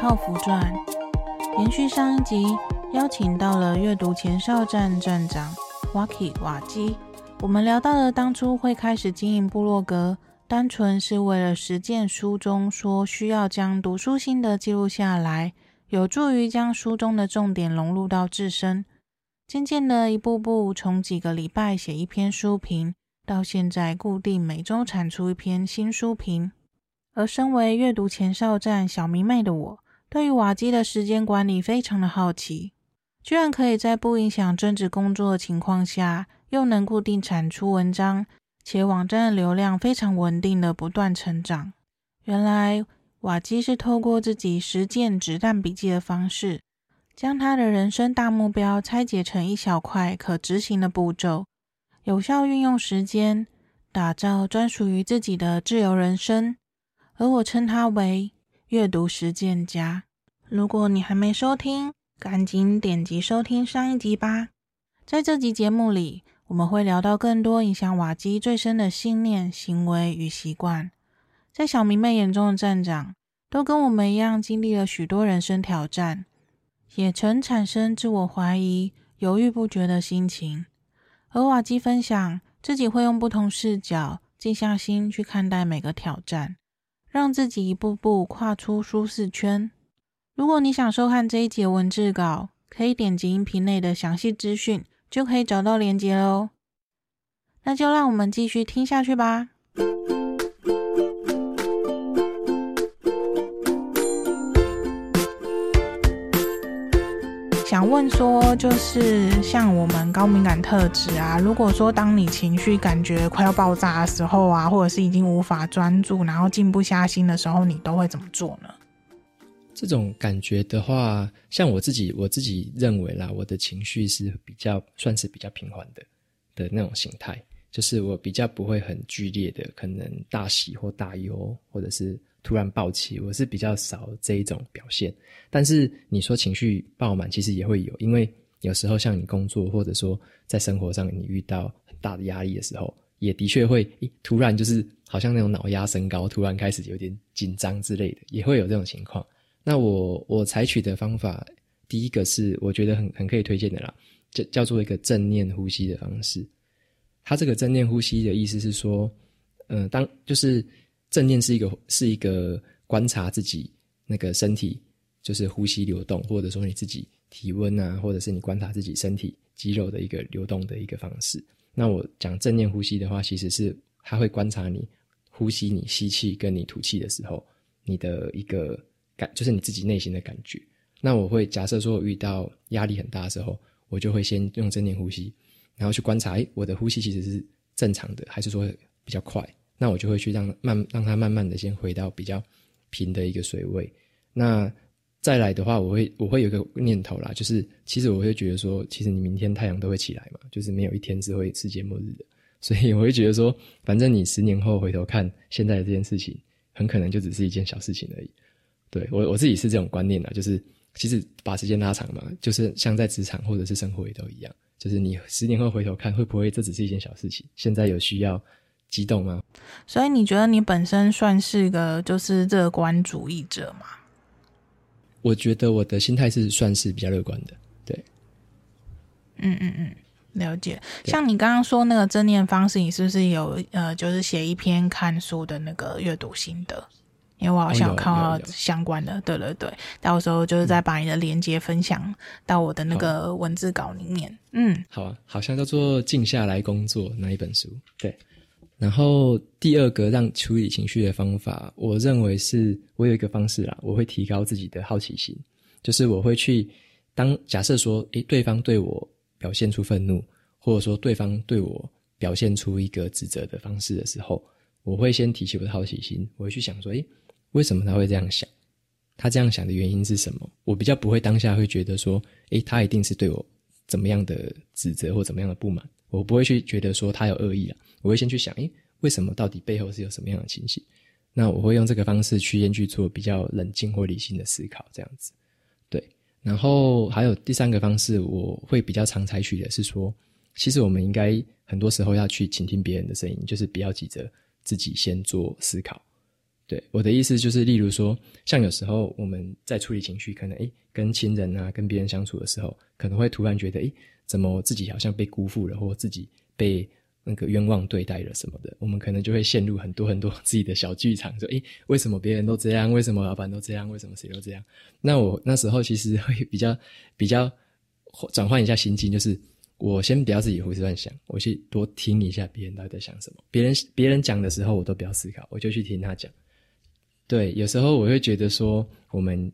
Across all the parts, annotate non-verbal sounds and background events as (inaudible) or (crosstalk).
泡芙传》。延续上一集，邀请到了阅读前哨站站长瓦基瓦基。我们聊到了当初会开始经营部落格，单纯是为了实践书中说需要将读书心得记录下来，有助于将书中的重点融入到自身。渐渐的，一步步从几个礼拜写一篇书评，到现在固定每周产出一篇新书评。而身为阅读前哨站小迷妹的我，对于瓦基的时间管理非常的好奇，居然可以在不影响正职工作的情况下，又能固定产出文章，且网站的流量非常稳定的不断成长。原来瓦基是透过自己实践子弹笔记的方式。将他的人生大目标拆解成一小块可执行的步骤，有效运用时间，打造专属于自己的自由人生。而我称他为阅读实践家。如果你还没收听，赶紧点击收听上一集吧。在这集节目里，我们会聊到更多影响瓦基最深的信念、行为与习惯。在小迷妹眼中的站长，都跟我们一样经历了许多人生挑战。也曾产生自我怀疑、犹豫不决的心情，而瓦基分享自己会用不同视角、静下心去看待每个挑战，让自己一步步跨出舒适圈。如果你想收看这一集的文字稿，可以点击音频内的详细资讯，就可以找到连接喽。那就让我们继续听下去吧。想问说，就是像我们高敏感特质啊，如果说当你情绪感觉快要爆炸的时候啊，或者是已经无法专注，然后静不下心的时候，你都会怎么做呢？这种感觉的话，像我自己，我自己认为啦，我的情绪是比较算是比较平缓的的那种形态，就是我比较不会很剧烈的，可能大喜或大忧，或者是。突然爆起，我是比较少这一种表现。但是你说情绪爆满，其实也会有，因为有时候像你工作，或者说在生活上你遇到很大的压力的时候，也的确会，突然就是好像那种脑压升高，突然开始有点紧张之类的，也会有这种情况。那我我采取的方法，第一个是我觉得很很可以推荐的啦，叫叫做一个正念呼吸的方式。它这个正念呼吸的意思是说，嗯、当就是。正念是一个是一个观察自己那个身体，就是呼吸流动，或者说你自己体温啊，或者是你观察自己身体肌肉的一个流动的一个方式。那我讲正念呼吸的话，其实是它会观察你呼吸，你吸气跟你吐气的时候，你的一个感，就是你自己内心的感觉。那我会假设说我遇到压力很大的时候，我就会先用正念呼吸，然后去观察，诶，我的呼吸其实是正常的，还是说比较快？那我就会去让慢让它慢慢的先回到比较平的一个水位。那再来的话，我会我会有个念头啦，就是其实我会觉得说，其实你明天太阳都会起来嘛，就是没有一天是会世界末日的。所以我会觉得说，反正你十年后回头看现在的这件事情，很可能就只是一件小事情而已。对，我我自己是这种观念啦，就是其实把时间拉长嘛，就是像在职场或者是生活也都一样，就是你十年后回头看，会不会这只是一件小事情？现在有需要。激动吗？所以你觉得你本身算是个就是乐观主义者吗？我觉得我的心态是算是比较乐观的，对。嗯嗯嗯，了解。像你刚刚说那个正念方式，你是不是有呃，就是写一篇看书的那个阅读心得？因为我好像看到相关的，哦、对对对，到时候就是再把你的连接分享到我的那个文字稿里面。嗯，好啊，好像叫做《静下来工作》那一本书，对。然后第二个让处理情绪的方法，我认为是我有一个方式啦，我会提高自己的好奇心，就是我会去当假设说，诶，对方对我表现出愤怒，或者说对方对我表现出一个指责的方式的时候，我会先提起我的好奇心，我会去想说，诶，为什么他会这样想？他这样想的原因是什么？我比较不会当下会觉得说，诶，他一定是对我怎么样的指责或怎么样的不满，我不会去觉得说他有恶意啦。我会先去想，诶，为什么到底背后是有什么样的情绪？那我会用这个方式去先去做比较冷静或理性的思考，这样子。对，然后还有第三个方式，我会比较常采取的是说，其实我们应该很多时候要去倾听别人的声音，就是不要急着自己先做思考。对，我的意思就是，例如说，像有时候我们在处理情绪，可能诶跟亲人啊，跟别人相处的时候，可能会突然觉得，诶怎么自己好像被辜负了，或自己被那个冤枉对待了什么的，我们可能就会陷入很多很多自己的小剧场，说，诶为什么别人都这样？为什么老板都这样？为什么谁都这样？那我那时候其实会比较比较转换一下心境，就是。我先不要自己胡思乱想，我去多听一下别人到底在想什么。别人别人讲的时候，我都不要思考，我就去听他讲。对，有时候我会觉得说，我们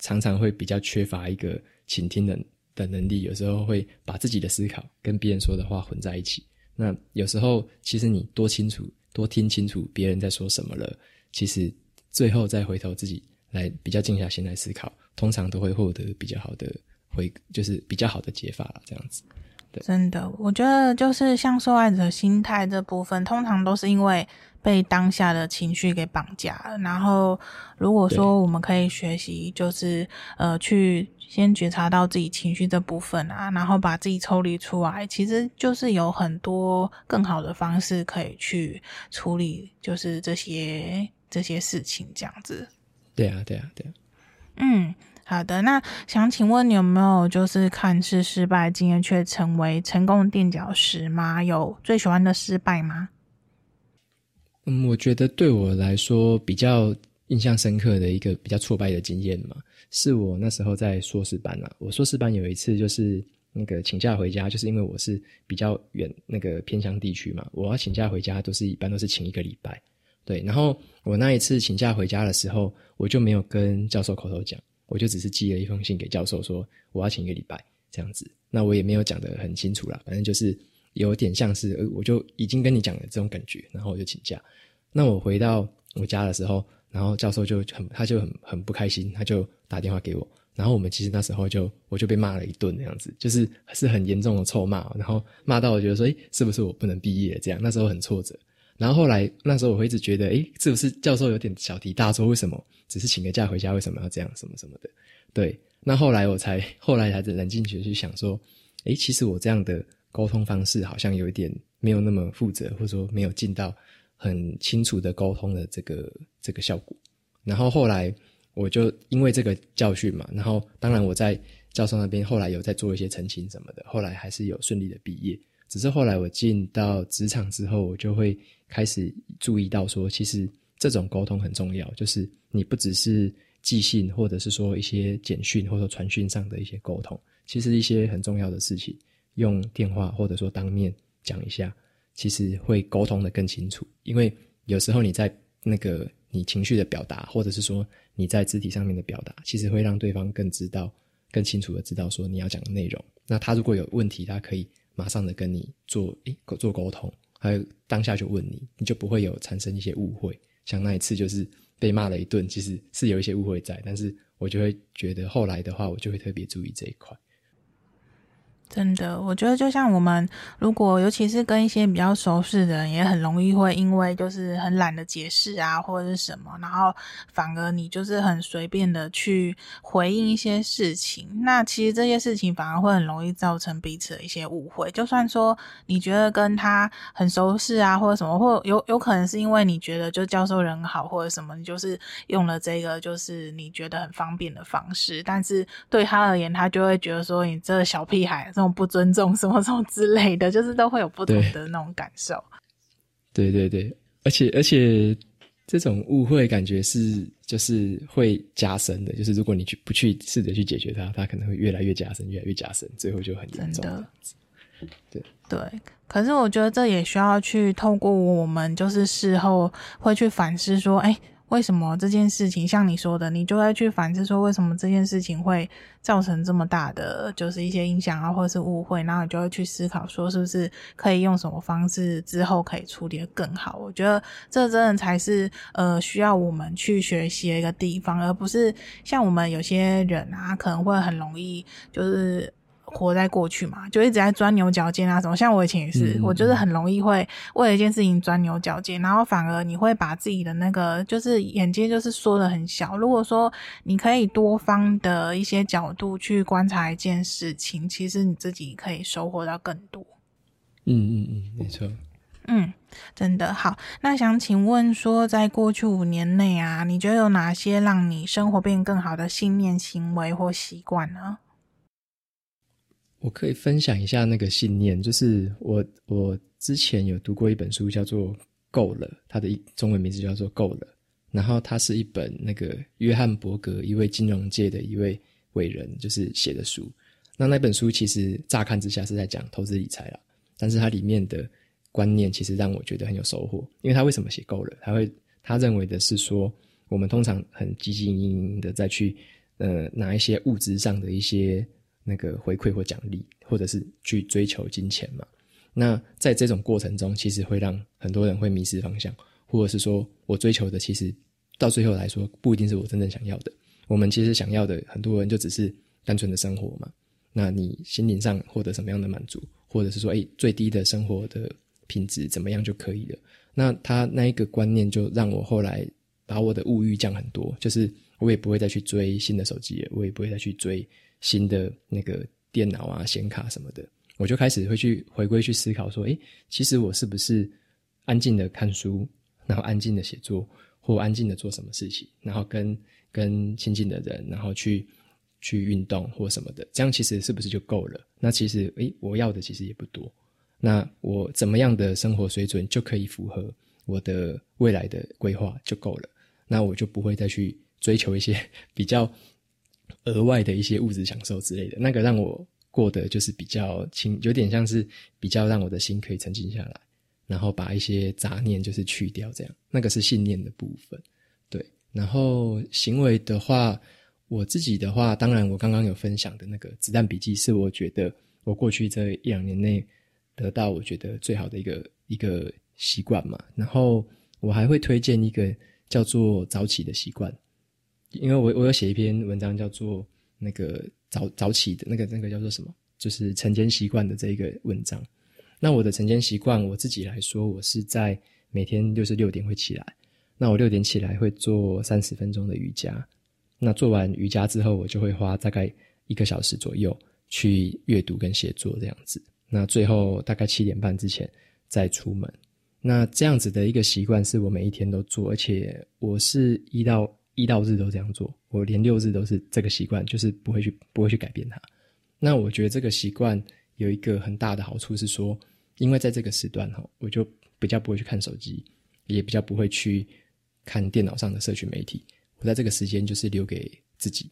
常常会比较缺乏一个倾听的的能力，有时候会把自己的思考跟别人说的话混在一起。那有时候，其实你多清楚、多听清楚别人在说什么了，其实最后再回头自己来比较静下心来思考，通常都会获得比较好的回，就是比较好的解法。这样子。真的，我觉得就是像受害者心态这部分，通常都是因为被当下的情绪给绑架了。然后，如果说我们可以学习，就是呃，去先觉察到自己情绪这部分啊，然后把自己抽离出来，其实就是有很多更好的方式可以去处理，就是这些这些事情这样子。对啊，对啊，对啊。嗯。好的，那想请问你有没有就是看似失败经验却成为成功垫脚石吗？有最喜欢的失败吗？嗯，我觉得对我来说比较印象深刻的一个比较挫败的经验嘛，是我那时候在硕士班啊。我硕士班有一次就是那个请假回家，就是因为我是比较远那个偏乡地区嘛，我要请假回家都是一般都是请一个礼拜。对，然后我那一次请假回家的时候，我就没有跟教授口头讲。我就只是寄了一封信给教授，说我要请一个礼拜这样子。那我也没有讲得很清楚啦，反正就是有点像是，呃，我就已经跟你讲了这种感觉，然后我就请假。那我回到我家的时候，然后教授就很，他就很很不开心，他就打电话给我。然后我们其实那时候就，我就被骂了一顿，那样子，就是是很严重的臭骂，然后骂到我觉得说，诶，是不是我不能毕业这样？那时候很挫折。然后后来那时候我会一直觉得，诶，是不是教授有点小题大做？为什么只是请个假回家，为什么要这样？什么什么的？对。那后来我才 (laughs) 后来才冷静起来去想说，诶，其实我这样的沟通方式好像有一点没有那么负责，或者说没有尽到很清楚的沟通的这个这个效果。然后后来我就因为这个教训嘛，然后当然我在教授那边后来有在做一些澄清什么的，后来还是有顺利的毕业。只是后来我进到职场之后，我就会。开始注意到说，其实这种沟通很重要，就是你不只是寄信，或者是说一些简讯或者传讯上的一些沟通，其实一些很重要的事情，用电话或者说当面讲一下，其实会沟通得更清楚。因为有时候你在那个你情绪的表达，或者是说你在肢体上面的表达，其实会让对方更知道、更清楚的知道说你要讲的内容。那他如果有问题，他可以马上的跟你做诶做沟通。还有当下就问你，你就不会有产生一些误会。像那一次就是被骂了一顿，其实是有一些误会在，但是我就会觉得后来的话，我就会特别注意这一块。真的，我觉得就像我们，如果尤其是跟一些比较熟识的人，也很容易会因为就是很懒得解释啊，或者是什么，然后反而你就是很随便的去回应一些事情。那其实这些事情反而会很容易造成彼此的一些误会。就算说你觉得跟他很熟识啊，或者什么，或有有可能是因为你觉得就教授人好，或者什么，你就是用了这个就是你觉得很方便的方式，但是对他而言，他就会觉得说你这小屁孩。这种不尊重什么什么之类的，就是都会有不同的那种感受。对对对，而且而且这种误会感觉是就是会加深的，就是如果你去不去试着去解决它，它可能会越来越加深，越来越加深，最后就很严重。真的。对对，可是我觉得这也需要去透过我们就是事后会去反思说，哎。为什么这件事情像你说的，你就会去反思说，为什么这件事情会造成这么大的就是一些影响啊，或者是误会，然后你就会去思考说，是不是可以用什么方式之后可以处理得更好？我觉得这真的才是呃需要我们去学习一个地方，而不是像我们有些人啊，可能会很容易就是。活在过去嘛，就一直在钻牛角尖啊什么。像我以前也是，嗯、我就是很容易会为了一件事情钻牛角尖，然后反而你会把自己的那个就是眼界就是缩的很小。如果说你可以多方的一些角度去观察一件事情，其实你自己可以收获到更多。嗯嗯嗯，没错。嗯，真的好。那想请问说，在过去五年内啊，你觉得有哪些让你生活变更好的信念、行为或习惯呢？我可以分享一下那个信念，就是我我之前有读过一本书，叫做《够了》，它的中文名字叫做《够了》。然后它是一本那个约翰伯格，一位金融界的一位伟人，就是写的书。那那本书其实乍看之下是在讲投资理财啦，但是它里面的。观念其实让我觉得很有收获，因为他为什么写够了？他会他认为的是说，我们通常很汲汲营营的再去呃拿一些物质上的一些那个回馈或奖励，或者是去追求金钱嘛。那在这种过程中，其实会让很多人会迷失方向，或者是说我追求的其实到最后来说不一定是我真正想要的。我们其实想要的很多人就只是单纯的生活嘛。那你心灵上获得什么样的满足，或者是说，诶，最低的生活的。品质怎么样就可以了。那他那一个观念就让我后来把我的物欲降很多，就是我也不会再去追新的手机，我也不会再去追新的那个电脑啊、显卡什么的。我就开始会去回归去思考说，诶，其实我是不是安静的看书，然后安静的写作，或安静的做什么事情，然后跟跟亲近的人，然后去去运动或什么的，这样其实是不是就够了？那其实，诶，我要的其实也不多。那我怎么样的生活水准就可以符合我的未来的规划就够了？那我就不会再去追求一些 (laughs) 比较额外的一些物质享受之类的。那个让我过得就是比较轻，有点像是比较让我的心可以沉静下来，然后把一些杂念就是去掉，这样。那个是信念的部分，对。然后行为的话，我自己的话，当然我刚刚有分享的那个子弹笔记，是我觉得我过去这一两年内。得到我觉得最好的一个一个习惯嘛，然后我还会推荐一个叫做早起的习惯，因为我我有写一篇文章叫做那个早早起的那个那个叫做什么，就是晨间习惯的这一个文章。那我的晨间习惯，我自己来说，我是在每天就是六点会起来，那我六点起来会做三十分钟的瑜伽，那做完瑜伽之后，我就会花大概一个小时左右去阅读跟写作这样子。那最后大概七点半之前再出门，那这样子的一个习惯是我每一天都做，而且我是一到一到日都这样做，我连六日都是这个习惯，就是不会去不会去改变它。那我觉得这个习惯有一个很大的好处是说，因为在这个时段哈，我就比较不会去看手机，也比较不会去看电脑上的社群媒体，我在这个时间就是留给自己，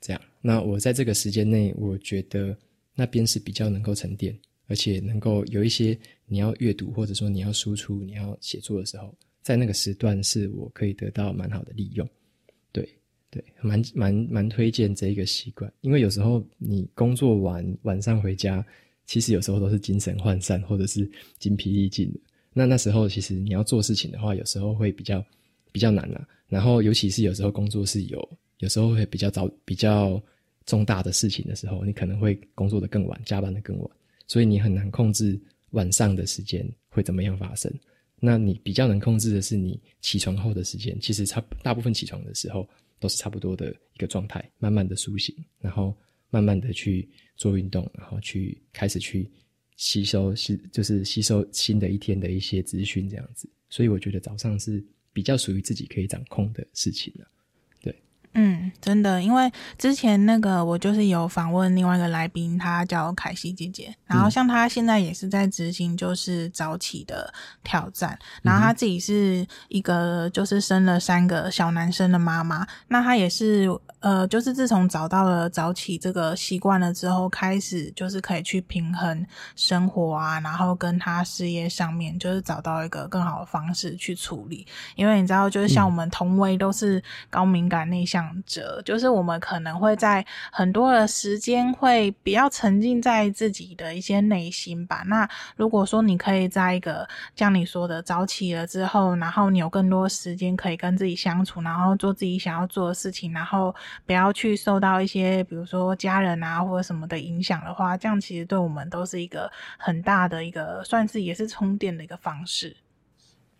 这样。那我在这个时间内，我觉得那边是比较能够沉淀。而且能够有一些你要阅读，或者说你要输出、你要写作的时候，在那个时段是我可以得到蛮好的利用。对，蛮蛮蛮推荐这一个习惯，因为有时候你工作完晚上回家，其实有时候都是精神涣散，或者是精疲力尽的。那那时候其实你要做事情的话，有时候会比较比较难啊。然后尤其是有时候工作是有，有时候会比较早、比较重大的事情的时候，你可能会工作得更晚，加班得更晚。所以你很难控制晚上的时间会怎么样发生。那你比较能控制的是你起床后的时间，其实差大部分起床的时候都是差不多的一个状态，慢慢的苏醒，然后慢慢的去做运动，然后去开始去吸收，新就是吸收新的一天的一些资讯这样子。所以我觉得早上是比较属于自己可以掌控的事情了。嗯，真的，因为之前那个我就是有访问另外一个来宾，她叫凯西姐姐，然后像她现在也是在执行就是早起的挑战，然后她自己是一个就是生了三个小男生的妈妈，那她也是。呃，就是自从找到了早起这个习惯了之后，开始就是可以去平衡生活啊，然后跟他事业上面，就是找到一个更好的方式去处理。因为你知道，就是像我们同为都是高敏感内向者，就是我们可能会在很多的时间会比较沉浸在自己的一些内心吧。那如果说你可以在一个像你说的早起了之后，然后你有更多时间可以跟自己相处，然后做自己想要做的事情，然后。不要去受到一些，比如说家人啊或者什么的影响的话，这样其实对我们都是一个很大的一个，算是也是充电的一个方式。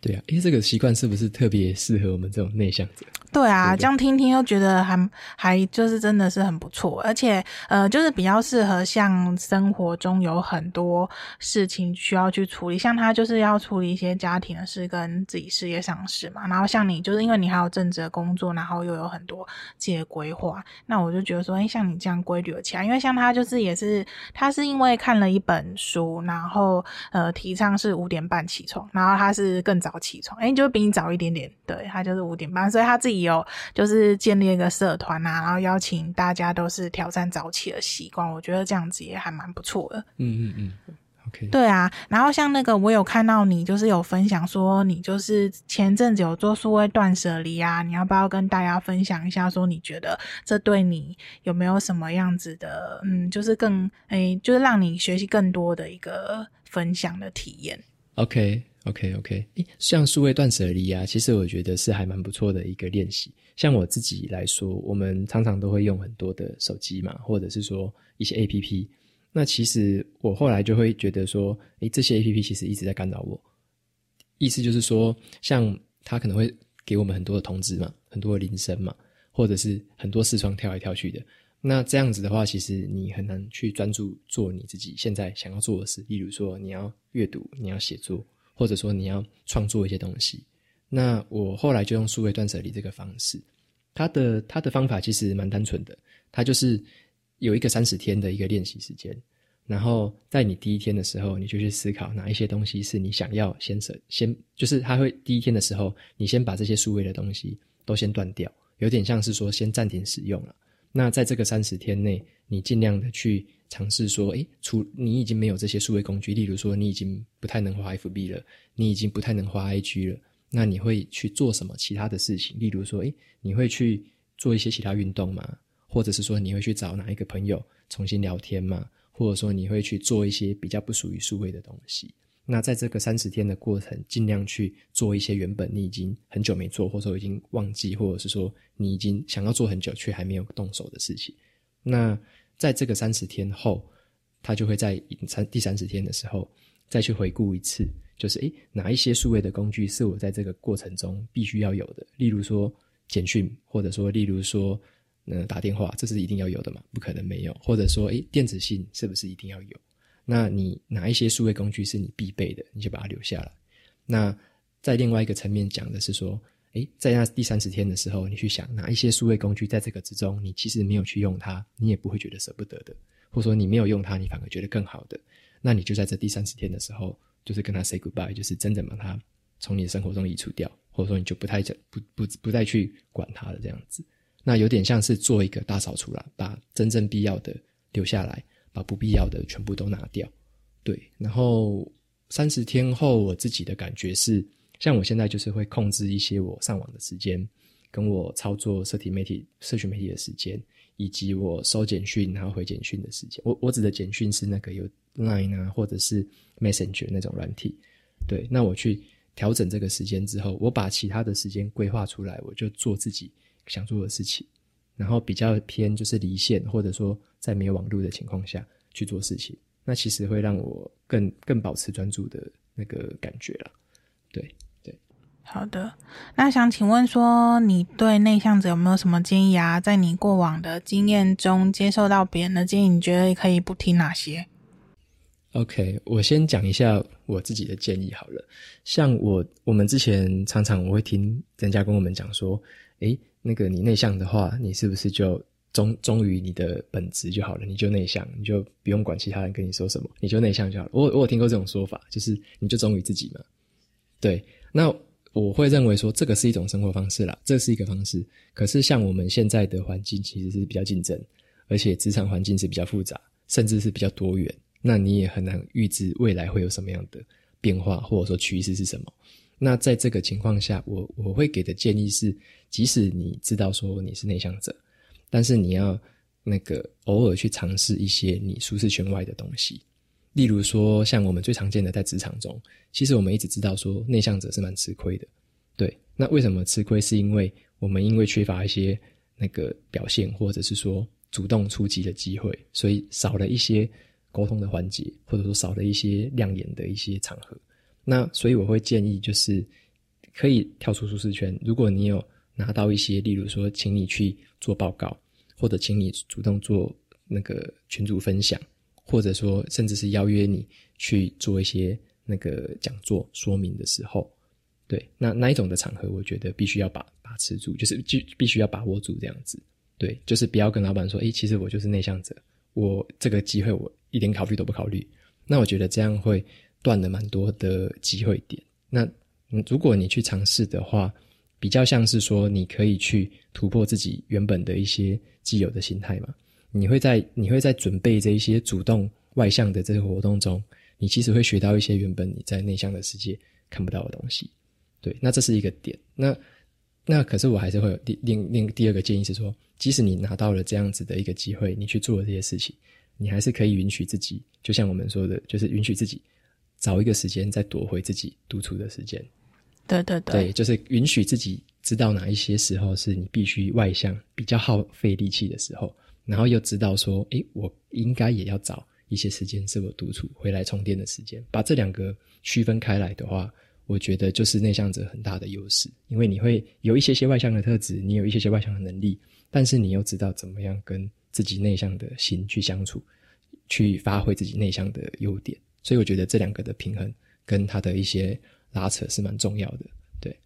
对啊，因为这个习惯是不是特别适合我们这种内向者？对啊，这样听听又觉得还还就是真的是很不错，而且呃，就是比较适合像生活中有很多事情需要去处理，像他就是要处理一些家庭的事跟自己事业上的事嘛。然后像你，就是因为你还有正职的工作，然后又有很多自己的规划，那我就觉得说，哎，像你这样规律起来，因为像他就是也是他是因为看了一本书，然后呃提倡是五点半起床，然后他是更早。起床，哎，就比你早一点点。对，他就是五点半，所以他自己有就是建立一个社团啊，然后邀请大家都是挑战早起的习惯。我觉得这样子也还蛮不错的。嗯嗯嗯，OK。对啊，然后像那个我有看到你就是有分享说你就是前阵子有做数位断舍离啊，你要不要跟大家分享一下？说你觉得这对你有没有什么样子的，嗯，就是更哎，就是让你学习更多的一个分享的体验。OK。OK，OK，诶，像数位断舍离啊，其实我觉得是还蛮不错的一个练习。像我自己来说，我们常常都会用很多的手机嘛，或者是说一些 APP。那其实我后来就会觉得说，诶，这些 APP 其实一直在干扰我。意思就是说，像它可能会给我们很多的通知嘛，很多的铃声嘛，或者是很多视窗跳来跳去的。那这样子的话，其实你很难去专注做你自己现在想要做的事。例如说，你要阅读，你要写作。或者说你要创作一些东西，那我后来就用数位断舍离这个方式，它的它的方法其实蛮单纯的，它就是有一个三十天的一个练习时间，然后在你第一天的时候，你就去思考哪一些东西是你想要先舍，先就是它会第一天的时候，你先把这些数位的东西都先断掉，有点像是说先暂停使用了。那在这个三十天内，你尽量的去。尝试说，诶，除你已经没有这些数位工具，例如说你已经不太能滑 FB 了，你已经不太能滑 IG 了，那你会去做什么其他的事情？例如说，诶，你会去做一些其他运动吗？或者是说你会去找哪一个朋友重新聊天吗？或者说你会去做一些比较不属于数位的东西？那在这个三十天的过程，尽量去做一些原本你已经很久没做，或者说已经忘记，或者是说你已经想要做很久却还没有动手的事情。那在这个三十天后，他就会在三第三十天的时候再去回顾一次，就是诶，哪一些数位的工具是我在这个过程中必须要有的？例如说简讯，或者说例如说呃打电话，这是一定要有的嘛？不可能没有。或者说诶，电子信是不是一定要有？那你哪一些数位工具是你必备的？你就把它留下来。那在另外一个层面讲的是说。诶，在那第三十天的时候，你去想哪一些数位工具在这个之中，你其实没有去用它，你也不会觉得舍不得的，或者说你没有用它，你反而觉得更好的，那你就在这第三十天的时候，就是跟他 say goodbye，就是真正把它从你的生活中移除掉，或者说你就不太不不不再去管它了这样子。那有点像是做一个大扫除啦，把真正必要的留下来，把不必要的全部都拿掉。对，然后三十天后，我自己的感觉是。像我现在就是会控制一些我上网的时间，跟我操作社体媒体、社群媒体的时间，以及我收简讯然后回简讯的时间。我我指的简讯是那个有 Line 啊，或者是 Messenger 那种软体。对，那我去调整这个时间之后，我把其他的时间规划出来，我就做自己想做的事情，然后比较偏就是离线，或者说在没有网络的情况下去做事情。那其实会让我更更保持专注的那个感觉了。对对。好的，那想请问说，你对内向者有没有什么建议啊？在你过往的经验中，接受到别人的建议，你觉得可以不听哪些？OK，我先讲一下我自己的建议好了。像我，我们之前常常我会听人家跟我们讲说，诶，那个你内向的话，你是不是就忠忠于你的本质就好了？你就内向，你就不用管其他人跟你说什么，你就内向就好了。我我有听过这种说法，就是你就忠于自己嘛。对，那。我会认为说，这个是一种生活方式啦，这是一个方式。可是像我们现在的环境其实是比较竞争，而且职场环境是比较复杂，甚至是比较多元。那你也很难预知未来会有什么样的变化，或者说趋势是什么。那在这个情况下，我我会给的建议是，即使你知道说你是内向者，但是你要那个偶尔去尝试一些你舒适圈外的东西。例如说，像我们最常见的在职场中，其实我们一直知道说内向者是蛮吃亏的，对。那为什么吃亏？是因为我们因为缺乏一些那个表现，或者是说主动出击的机会，所以少了一些沟通的环节，或者说少了一些亮眼的一些场合。那所以我会建议，就是可以跳出舒适圈。如果你有拿到一些，例如说，请你去做报告，或者请你主动做那个群组分享，或者说甚至是邀约你去做一些那个讲座说明的时候，对，那那一种的场合，我觉得必须要把把持住，就是就必须要把握住这样子。对，就是不要跟老板说，诶，其实我就是内向者，我这个机会我一点考虑都不考虑。那我觉得这样会断了蛮多的机会点。那如果你去尝试的话，比较像是说，你可以去突破自己原本的一些既有的心态嘛。你会在你会在准备这一些主动外向的这个活动中，你其实会学到一些原本你在内向的世界看不到的东西。对，那这是一个点。那那可是我还是会有另另另第二个建议是说，即使你拿到了这样子的一个机会，你去做了这些事情，你还是可以允许自己，就像我们说的，就是允许自己找一个时间再夺回自己独处的时间。对对对，就是允许自己知道哪一些时候是你必须外向、比较耗费力气的时候，然后又知道说，诶，我应该也要找一些时间是我独处、回来充电的时间。把这两个区分开来的话。我觉得就是内向者很大的优势，因为你会有一些些外向的特质，你有一些些外向的能力，但是你又知道怎么样跟自己内向的心去相处，去发挥自己内向的优点。所以我觉得这两个的平衡跟他的一些拉扯是蛮重要的。对，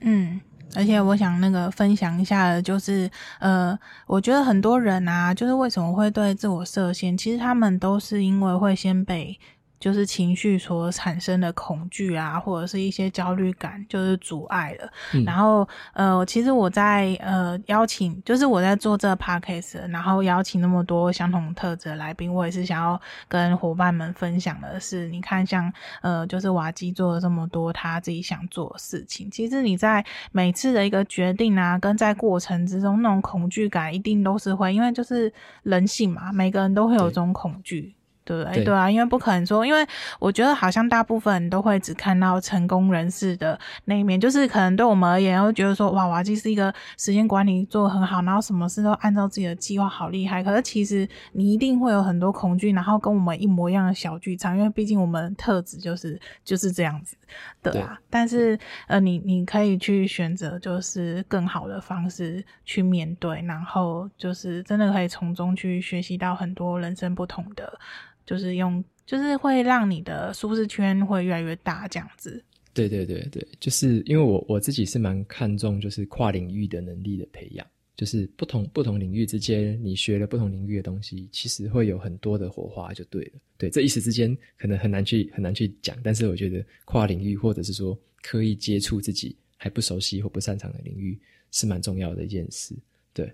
嗯，而且我想那个分享一下就是，呃，我觉得很多人啊，就是为什么会对自我设限，其实他们都是因为会先被。就是情绪所产生的恐惧啊，或者是一些焦虑感，就是阻碍了。嗯、然后，呃，其实我在呃邀请，就是我在做这个 podcast，然后邀请那么多相同特质的来宾，我也是想要跟伙伴们分享的是，你看像呃，就是瓦基做了这么多他自己想做的事情，其实你在每次的一个决定啊，跟在过程之中那种恐惧感，一定都是会，因为就是人性嘛，每个人都会有这种恐惧。对对，对啊，因为不可能说，因为我觉得好像大部分人都会只看到成功人士的那一面，就是可能对我们而言，会觉得说，哇，瓦基是一个时间管理做得很好，然后什么事都按照自己的计划，好厉害。可是其实你一定会有很多恐惧，然后跟我们一模一样的小剧场，因为毕竟我们特质就是就是这样子的啊。但是呃，你你可以去选择，就是更好的方式去面对，然后就是真的可以从中去学习到很多人生不同的。就是用，就是会让你的舒适圈会越来越大，这样子。对对对对，就是因为我我自己是蛮看重就是跨领域的能力的培养，就是不同不同领域之间，你学了不同领域的东西，其实会有很多的火花，就对了。对，这一时之间可能很难去很难去讲，但是我觉得跨领域或者是说刻意接触自己还不熟悉或不擅长的领域，是蛮重要的一件事。对。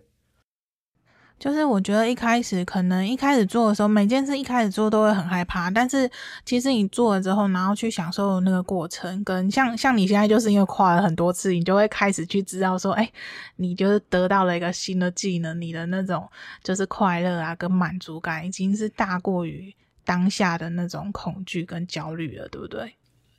就是我觉得一开始可能一开始做的时候，每件事一开始做都会很害怕，但是其实你做了之后，然后去享受那个过程，跟像像你现在就是因为跨了很多次，你就会开始去知道说，哎，你就是得到了一个新的技能，你的那种就是快乐啊跟满足感已经是大过于当下的那种恐惧跟焦虑了，对不对？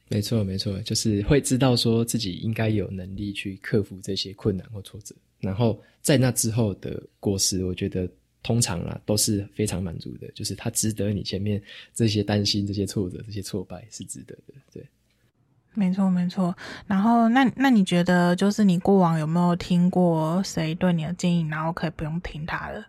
没错，没错，就是会知道说自己应该有能力去克服这些困难或挫折。然后在那之后的果实，我觉得通常啦都是非常满足的，就是它值得你前面这些担心、这些挫折、这些挫败是值得的。对，没错没错。然后那那你觉得，就是你过往有没有听过谁对你的建议，然后可以不用听他的？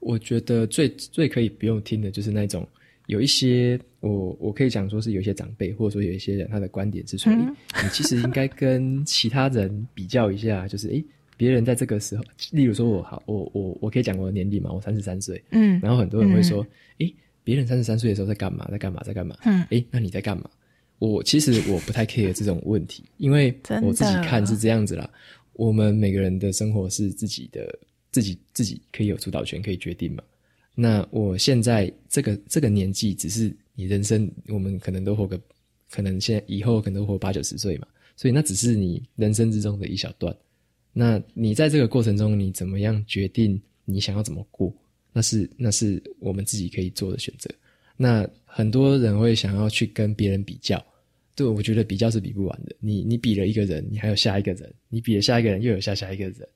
我觉得最最可以不用听的就是那种有一些我我可以讲说是有一些长辈，或者说有一些人他的观点是说，嗯、你其实应该跟其他人比较一下，就是诶。别人在这个时候，例如说我好，我我我可以讲我的年龄嘛？我三十三岁，嗯，然后很多人会说，诶、嗯，别人三十三岁的时候在干嘛？在干嘛？在干嘛？嗯，诶，那你在干嘛？我其实我不太 care 这种问题，(laughs) 因为我自己看是这样子啦。我们每个人的生活是自己的，自己自己可以有主导权，可以决定嘛。那我现在这个这个年纪，只是你人生，我们可能都活个，可能现在以后可能都活八九十岁嘛，所以那只是你人生之中的一小段。那你在这个过程中，你怎么样决定你想要怎么过？那是那是我们自己可以做的选择。那很多人会想要去跟别人比较，对，我觉得比较是比不完的。你你比了一个人，你还有下一个人，你比了下一个人，又有下下一个人，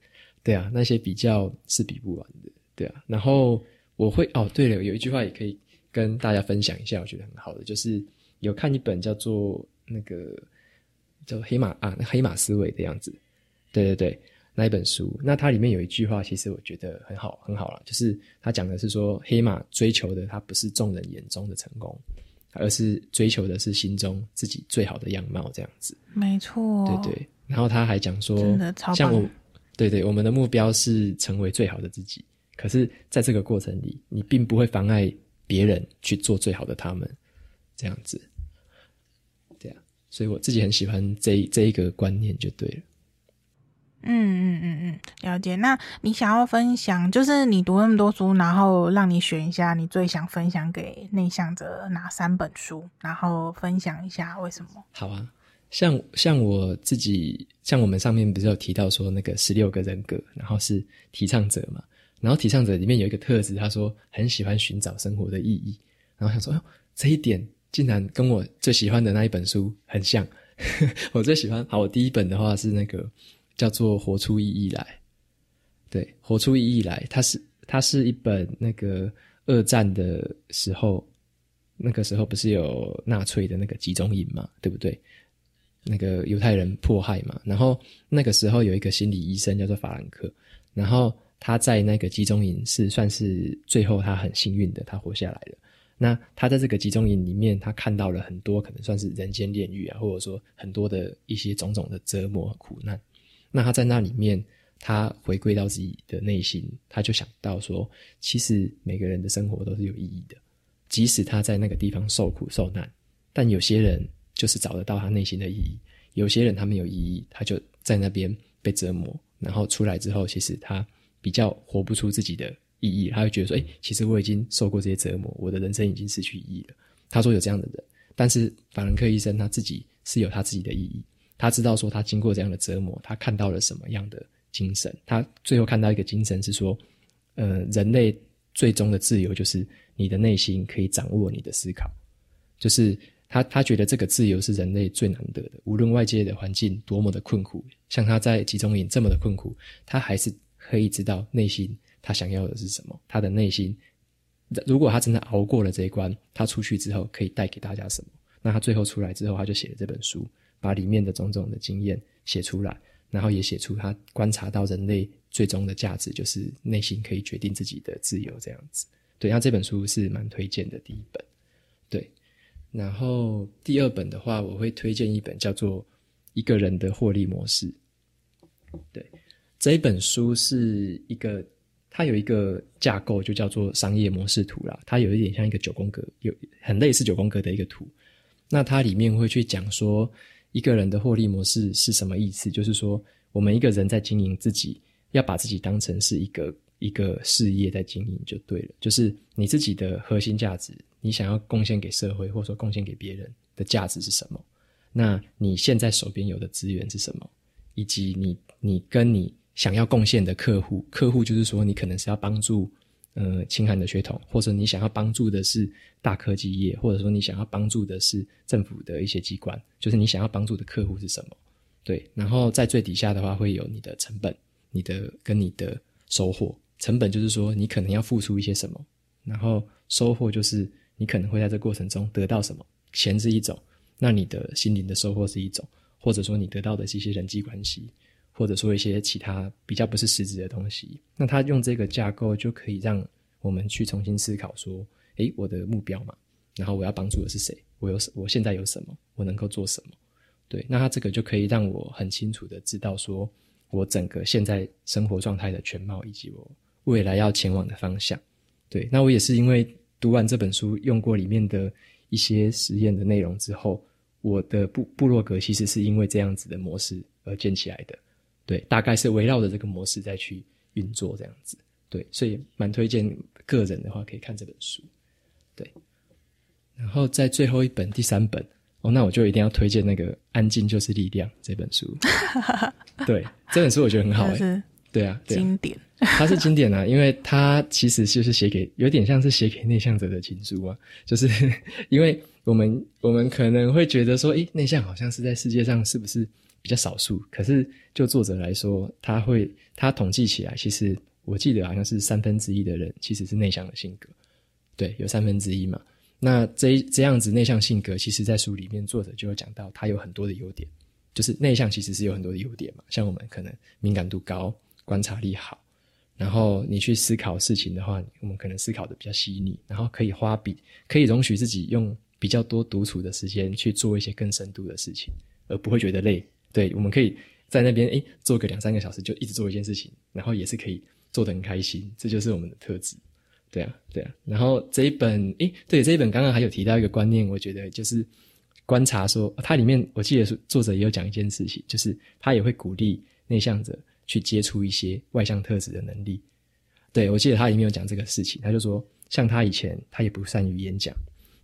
对啊，那些比较是比不完的，对啊。然后我会哦，对了，有一句话也可以跟大家分享一下，我觉得很好的，就是有看一本叫做那个。叫黑马啊，黑马思维的样子。对对对，那一本书，那它里面有一句话，其实我觉得很好，很好啦，就是他讲的是说，黑马追求的他不是众人眼中的成功，而是追求的是心中自己最好的样貌，这样子。没错。对对，然后他还讲说，像我，对对，我们的目标是成为最好的自己，可是在这个过程里，你并不会妨碍别人去做最好的他们，这样子。对啊，所以我自己很喜欢这这一个观念，就对了。嗯嗯嗯嗯，了解。那你想要分享，就是你读那么多书，然后让你选一下你最想分享给内向者哪三本书，然后分享一下为什么？好啊，像像我自己，像我们上面不是有提到说那个十六个人格，然后是提倡者嘛，然后提倡者里面有一个特质，他说很喜欢寻找生活的意义，然后想说，哦，这一点竟然跟我最喜欢的那一本书很像。(laughs) 我最喜欢，好，我第一本的话是那个。叫做活出意义来，对，活出意义来，它是它是一本那个二战的时候，那个时候不是有纳粹的那个集中营嘛，对不对？那个犹太人迫害嘛，然后那个时候有一个心理医生叫做法兰克，然后他在那个集中营是算是最后他很幸运的，他活下来了。那他在这个集中营里面，他看到了很多可能算是人间炼狱啊，或者说很多的一些种种的折磨和苦难。那他在那里面，他回归到自己的内心，他就想到说，其实每个人的生活都是有意义的，即使他在那个地方受苦受难，但有些人就是找得到他内心的意义，有些人他没有意义，他就在那边被折磨，然后出来之后，其实他比较活不出自己的意义，他会觉得说，诶，其实我已经受过这些折磨，我的人生已经失去意义了。他说有这样的人，但是法兰克医生他自己是有他自己的意义。他知道说，他经过这样的折磨，他看到了什么样的精神？他最后看到一个精神是说，呃，人类最终的自由就是你的内心可以掌握你的思考，就是他他觉得这个自由是人类最难得的。无论外界的环境多么的困苦，像他在集中营这么的困苦，他还是可以知道内心他想要的是什么。他的内心，如果他真的熬过了这一关，他出去之后可以带给大家什么？那他最后出来之后，他就写了这本书。把里面的种种的经验写出来，然后也写出他观察到人类最终的价值，就是内心可以决定自己的自由这样子。对，那这本书是蛮推荐的第一本。对，然后第二本的话，我会推荐一本叫做《一个人的获利模式》。对，这一本书是一个，它有一个架构，就叫做商业模式图啦。它有一点像一个九宫格，有很类似九宫格的一个图。那它里面会去讲说。一个人的获利模式是什么意思？就是说，我们一个人在经营自己，要把自己当成是一个一个事业在经营就对了。就是你自己的核心价值，你想要贡献给社会，或者说贡献给别人的价值是什么？那你现在手边有的资源是什么？以及你你跟你想要贡献的客户，客户就是说你可能是要帮助。呃，清寒的血统，或者你想要帮助的是大科技业，或者说你想要帮助的是政府的一些机关，就是你想要帮助的客户是什么？对，然后在最底下的话会有你的成本，你的跟你的收获。成本就是说你可能要付出一些什么，然后收获就是你可能会在这过程中得到什么。钱是一种，那你的心灵的收获是一种，或者说你得到的是一些人际关系。或者说一些其他比较不是实质的东西，那他用这个架构就可以让我们去重新思考说，诶，我的目标嘛，然后我要帮助的是谁？我有，我现在有什么？我能够做什么？对，那他这个就可以让我很清楚的知道说，我整个现在生活状态的全貌，以及我未来要前往的方向。对，那我也是因为读完这本书，用过里面的一些实验的内容之后，我的部部落格其实是因为这样子的模式而建起来的。对，大概是围绕着这个模式再去运作这样子。对，所以蛮推荐个人的话可以看这本书。对，然后在最后一本第三本哦，那我就一定要推荐那个《安静就是力量》这本书。(laughs) 对，这本书我觉得很好哎、欸。对啊，对啊，经典。它是经典啊，因为它其实就是写给有点像是写给内向者的情书啊。就是 (laughs) 因为我们我们可能会觉得说，诶，内向好像是在世界上是不是？比较少数，可是就作者来说，他会他统计起来，其实我记得好像是三分之一的人其实是内向的性格，对，有三分之一嘛。那这这样子内向性格，其实在书里面作者就有讲到，他有很多的优点，就是内向其实是有很多的优点嘛，像我们可能敏感度高，观察力好，然后你去思考事情的话，我们可能思考的比较细腻，然后可以花比可以容许自己用比较多独处的时间去做一些更深度的事情，而不会觉得累。对，我们可以在那边诶做个两三个小时，就一直做一件事情，然后也是可以做得很开心，这就是我们的特质。对啊，对啊。然后这一本，诶，对，这一本刚刚还有提到一个观念，我觉得就是观察说，它里面我记得作者也有讲一件事情，就是他也会鼓励内向者去接触一些外向特质的能力。对，我记得他里面有讲这个事情，他就说，像他以前他也不善于演讲，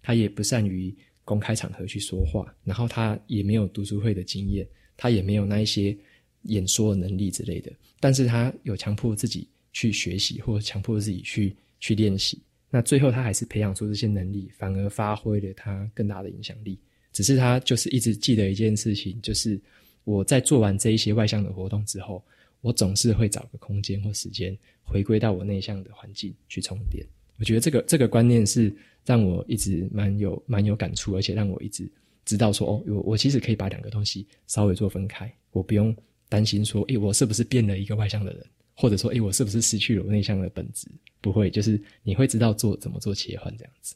他也不善于公开场合去说话，然后他也没有读书会的经验，他也没有那一些演说能力之类的，但是他有强迫自己去学习，或者强迫自己去。去练习，那最后他还是培养出这些能力，反而发挥了他更大的影响力。只是他就是一直记得一件事情，就是我在做完这一些外向的活动之后，我总是会找个空间或时间回归到我内向的环境去充电。我觉得这个这个观念是让我一直蛮有蛮有感触，而且让我一直知道说，哦，我我其实可以把两个东西稍微做分开，我不用担心说，诶，我是不是变了一个外向的人。或者说，诶，我是不是失去了我内向的本质？不会，就是你会知道做怎么做切换这样子。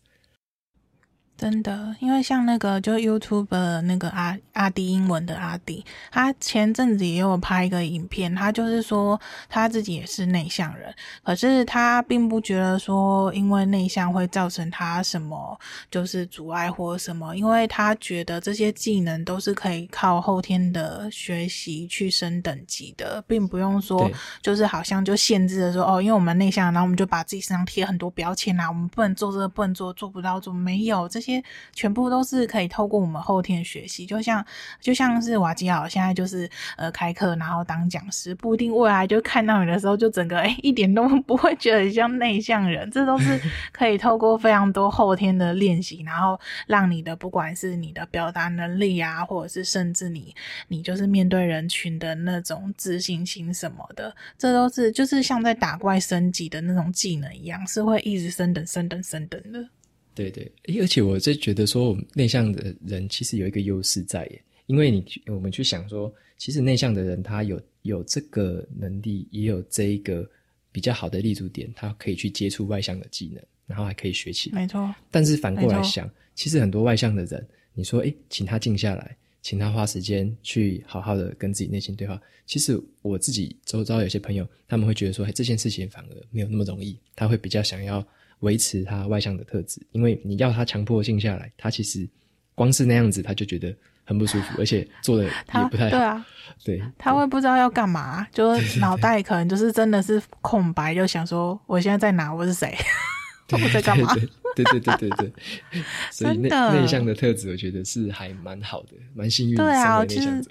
真的，因为像那个就 YouTube 那个阿阿迪英文的阿迪，他前阵子也有拍一个影片，他就是说他自己也是内向人，可是他并不觉得说因为内向会造成他什么就是阻碍或什么，因为他觉得这些技能都是可以靠后天的学习去升等级的，并不用说就是好像就限制了说哦，因为我们内向，然后我们就把自己身上贴很多标签啊，我们不能做这个，不能做，做不到，做没有这些。些全部都是可以透过我们后天学习，就像就像是瓦吉好，现在就是呃开课，然后当讲师，不一定未来就看到你的时候，就整个哎、欸、一点都不会觉得像内向人，这都是 (laughs) 可以透过非常多后天的练习，然后让你的不管是你的表达能力啊，或者是甚至你你就是面对人群的那种自信心什么的，这都是就是像在打怪升级的那种技能一样，是会一直升等升等升等的。对对，而且我就觉得说，我们内向的人其实有一个优势在耶，因为你我们去想说，其实内向的人他有有这个能力，也有这一个比较好的立足点，他可以去接触外向的技能，然后还可以学起来。没错。但是反过来想，其实很多外向的人，你说，诶，请他静下来，请他花时间去好好的跟自己内心对话。其实我自己周遭有些朋友，他们会觉得说，诶，这件事情反而没有那么容易，他会比较想要。维持他外向的特质，因为你要他强迫性下来，他其实光是那样子他就觉得很不舒服，而且做的也不太好。对啊，对，他会不知道要干嘛，就是脑袋可能就是真的是空白，就想说我现在在哪，我是谁，(laughs) 我在干嘛？对对对对对，(laughs) 所以内内向的特质，我觉得是还蛮好的，蛮幸运。对啊，其实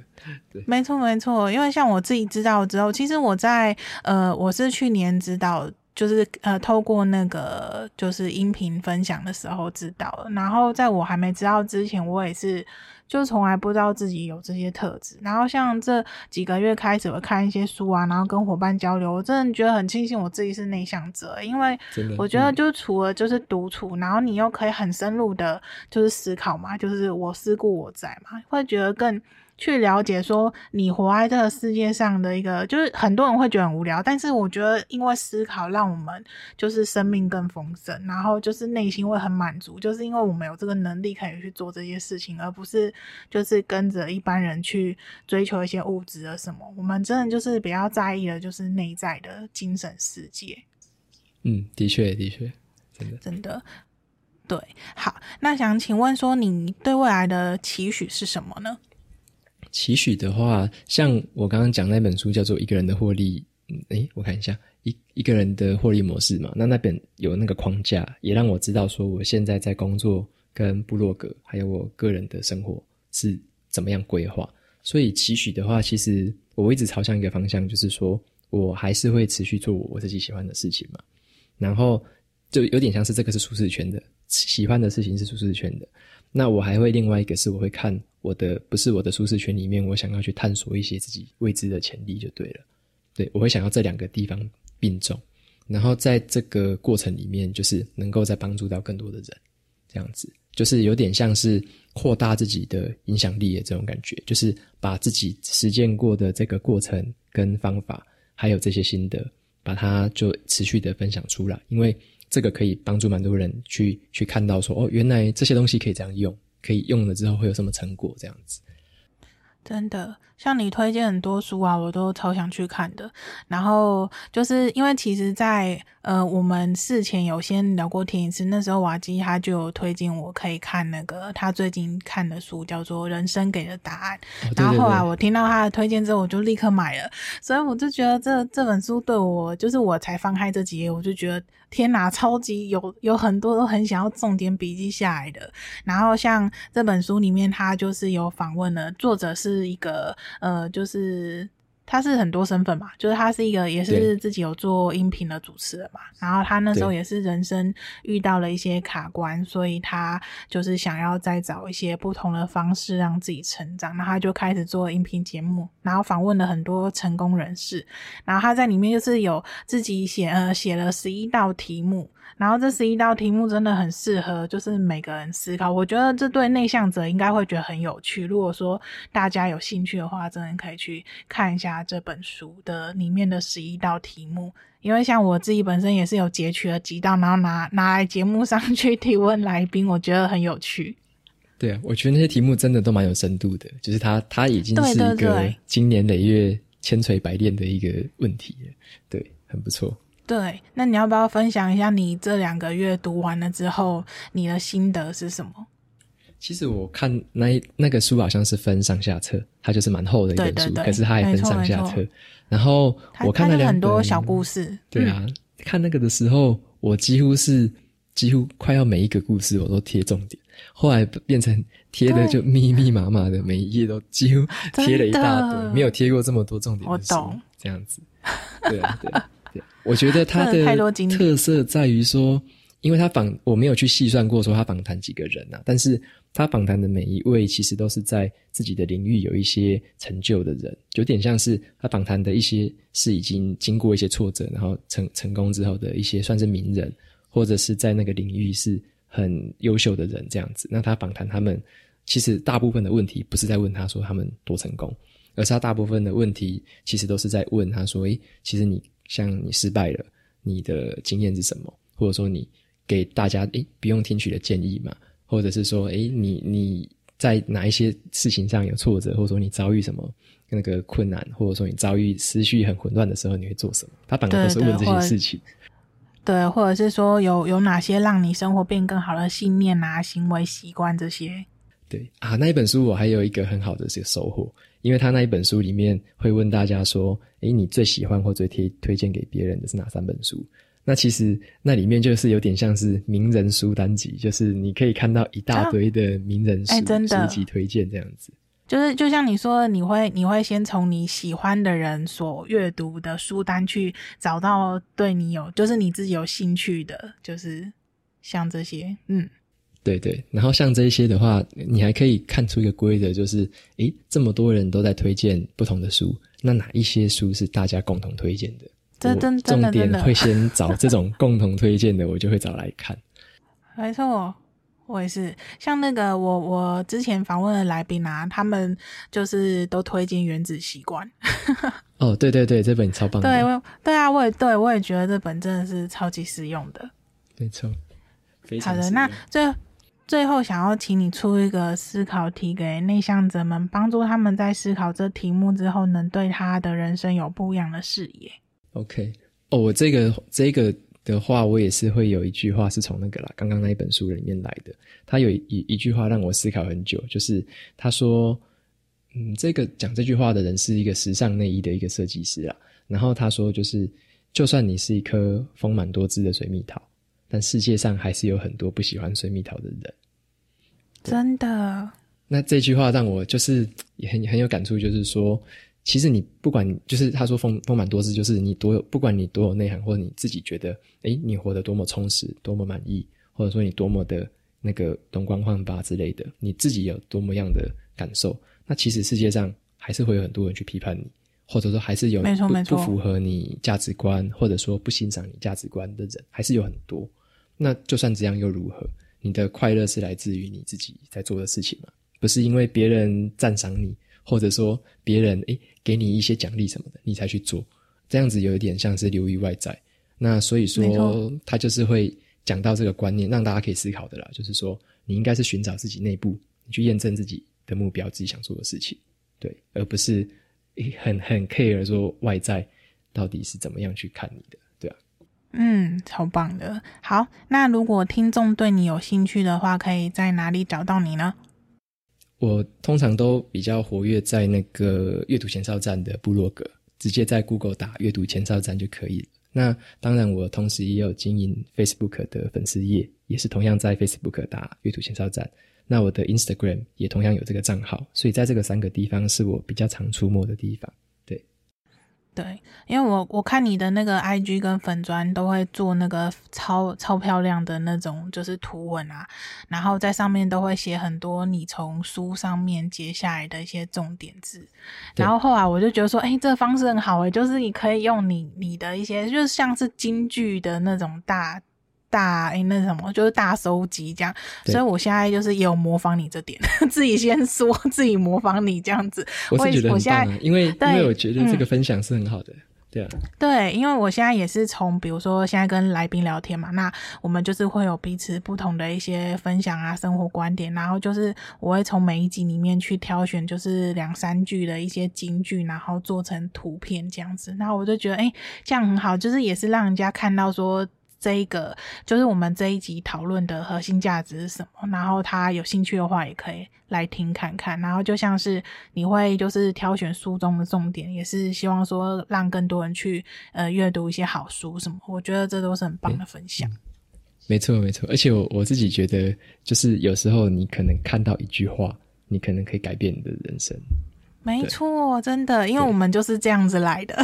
对，没错没错，因为像我自己知道之后，其实我在呃，我是去年知道。就是呃，透过那个就是音频分享的时候知道了，然后在我还没知道之前，我也是就从来不知道自己有这些特质。然后像这几个月开始，我看一些书啊，然后跟伙伴交流，我真的觉得很庆幸我自己是内向者，因为我觉得就除了就是独处，然后你又可以很深入的，就是思考嘛，就是我思故我在嘛，会觉得更。去了解说你活在这个世界上的一个，就是很多人会觉得很无聊，但是我觉得因为思考让我们就是生命更丰盛，然后就是内心会很满足，就是因为我们有这个能力可以去做这些事情，而不是就是跟着一般人去追求一些物质的什么。我们真的就是比较在意的就是内在的精神世界。嗯，的确，的确，真的，真的，对。好，那想请问说你对未来的期许是什么呢？期许的话，像我刚刚讲那本书叫做《一个人的获利》，嗯，诶，我看一下，一一个人的获利模式嘛。那那本有那个框架，也让我知道说我现在在工作、跟部落格，还有我个人的生活是怎么样规划。所以期许的话，其实我一直朝向一个方向，就是说我还是会持续做我自己喜欢的事情嘛。然后就有点像是这个是舒适圈的，喜欢的事情是舒适圈的。那我还会另外一个是，我会看我的不是我的舒适圈里面，我想要去探索一些自己未知的潜力就对了。对，我会想要这两个地方并重，然后在这个过程里面，就是能够再帮助到更多的人，这样子。就是有点像是扩大自己的影响力的这种感觉，就是把自己实践过的这个过程跟方法，还有这些心得，把它就持续的分享出来，因为这个可以帮助蛮多人去去看到说，哦，原来这些东西可以这样用，可以用了之后会有什么成果，这样子。真的，像你推荐很多书啊，我都超想去看的。然后就是因为其实在，在呃，我们事前有先聊过天一次，那时候瓦基他就有推荐我可以看那个他最近看的书，叫做《人生给的答案》。哦，对对对。然后后来我听到他的推荐之后，我就立刻买了。所以我就觉得这这本书对我，就是我才翻开这几页，我就觉得。天哪，超级有有很多都很想要重点笔记下来的。然后像这本书里面，他就是有访问了作者，是一个呃，就是。他是很多身份嘛，就是他是一个也是自己有做音频的主持人嘛，然后他那时候也是人生遇到了一些卡关，所以他就是想要再找一些不同的方式让自己成长，那他就开始做音频节目，然后访问了很多成功人士，然后他在里面就是有自己写呃写了十一道题目。然后这十一道题目真的很适合，就是每个人思考。我觉得这对内向者应该会觉得很有趣。如果说大家有兴趣的话，真的可以去看一下这本书的里面的十一道题目。因为像我自己本身也是有截取了几道，然后拿拿来节目上 (laughs) 去提问来宾，我觉得很有趣。对啊，我觉得那些题目真的都蛮有深度的，就是他他已经是一个经年累月、千锤百炼的一个问题了。对，很不错。对，那你要不要分享一下你这两个月读完了之后，你的心得是什么？其实我看那那个书好像是分上下册，它就是蛮厚的一本书，对对对，可是它也分上下册。然后我看了两很多小故事，对啊，嗯、看那个的时候，我几乎是几乎快要每一个故事我都贴重点，后来变成贴的就密密麻麻的，每一页都几乎贴了一大堆，没有贴过这么多重点的书。我懂，这样子，对啊，对。我觉得他的特色在于说，因为他访我没有去细算过说他访谈几个人啊，但是他访谈的每一位其实都是在自己的领域有一些成就的人，有点像是他访谈的一些是已经经过一些挫折，然后成成功之后的一些算是名人，或者是在那个领域是很优秀的人这样子。那他访谈他们，其实大部分的问题不是在问他说他们多成功，而是他大部分的问题其实都是在问他说：“诶，其实你。”像你失败了，你的经验是什么？或者说你给大家诶不用听取的建议嘛？或者是说诶你你在哪一些事情上有挫折，或者说你遭遇什么那个困难，或者说你遭遇思绪很混乱的时候，你会做什么？他本来都是问这些事情。对，对，或者是说有有哪些让你生活变更好的信念啊、行为习惯这些？对啊，那一本书我还有一个很好的这个收获。因为他那一本书里面会问大家说：“诶，你最喜欢或最推推荐给别人的是哪三本书？”那其实那里面就是有点像是名人书单集，就是你可以看到一大堆的名人书书籍推荐这样子。就是就像你说的，你会你会先从你喜欢的人所阅读的书单去找到对你有，就是你自己有兴趣的，就是像这些，嗯。对对，然后像这一些的话，你还可以看出一个规则，就是诶，这么多人都在推荐不同的书，那哪一些书是大家共同推荐的？真真真的，重点会先找这种共同推荐的，我就会找来看。没错，我也是。像那个我我之前访问的来宾啊，他们就是都推荐《原子习惯》。(laughs) 哦，对对对，这本超棒的。对，对啊，我也对我也觉得这本真的是超级实用的。没错。好的，那最。最后，想要请你出一个思考题给内向者们，帮助他们在思考这题目之后，能对他的人生有不一样的视野。OK，哦，我这个这个的话，我也是会有一句话是从那个啦，刚刚那一本书里面来的。他有一一句话让我思考很久，就是他说，嗯，这个讲这句话的人是一个时尚内衣的一个设计师啦。然后他说，就是就算你是一颗丰满多汁的水蜜桃。但世界上还是有很多不喜欢水蜜桃的人，真的。那这句话让我就是也很很有感触，就是说，其实你不管，就是他说丰丰满多姿，就是你多有，不管你多有内涵，或者你自己觉得，诶，你活得多么充实，多么满意，或者说你多么的那个容光焕发之类的，你自己有多么样的感受，那其实世界上还是会有很多人去批判你。或者说还是有不，不符合你价值观，或者说不欣赏你价值观的人，还是有很多。那就算这样又如何？你的快乐是来自于你自己在做的事情吗，不是因为别人赞赏你，或者说别人诶给你一些奖励什么的，你才去做。这样子有一点像是流于外在。那所以说，他就是会讲到这个观念，让大家可以思考的啦，就是说，你应该是寻找自己内部，你去验证自己的目标，自己想做的事情，对，而不是很很 care 说外在到底是怎么样去看你的。嗯，超棒的。好，那如果听众对你有兴趣的话，可以在哪里找到你呢？我通常都比较活跃在那个阅读前哨站的部落格，直接在 Google 打阅读前哨站就可以了。那当然，我同时也有经营 Facebook 的粉丝页，也是同样在 Facebook 打阅读前哨站。那我的 Instagram 也同样有这个账号，所以在这个三个地方是我比较常出没的地方。对，因为我我看你的那个 IG 跟粉砖都会做那个超超漂亮的那种就是图文啊，然后在上面都会写很多你从书上面截下来的一些重点字，然后后来我就觉得说，哎，这个方式很好诶，就是你可以用你你的一些，就是像是京剧的那种大。大诶、欸，那什么就是大收集这样，所以我现在就是也有模仿你这点，(laughs) 自己先说自己模仿你这样子。我是觉得很棒、啊，我因为因为我觉得这个分享是很好的，嗯、对啊。对，因为我现在也是从比如说现在跟来宾聊天嘛，那我们就是会有彼此不同的一些分享啊，生活观点，然后就是我会从每一集里面去挑选，就是两三句的一些金句，然后做成图片这样子。然后我就觉得，哎、欸，这样很好，就是也是让人家看到说。这一个就是我们这一集讨论的核心价值是什么？然后他有兴趣的话，也可以来听看看。然后就像是你会就是挑选书中的重点，也是希望说让更多人去呃阅读一些好书什么。我觉得这都是很棒的分享。嗯、没错没错，而且我我自己觉得，就是有时候你可能看到一句话，你可能可以改变你的人生。没错，真的，因为我们就是这样子来的。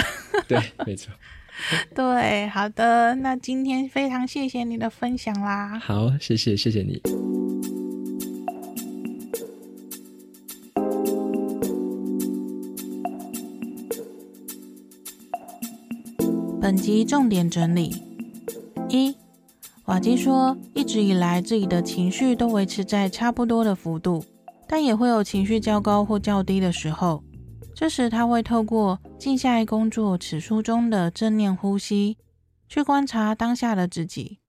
对，没错。(laughs) 对，好的，那今天非常谢谢你的分享啦。好，谢谢，谢谢你。本集重点整理：一，瓦基说，一直以来自己的情绪都维持在差不多的幅度，但也会有情绪较高或较低的时候。这时，他会透过静下来工作此书中的正念呼吸，去观察当下的自己，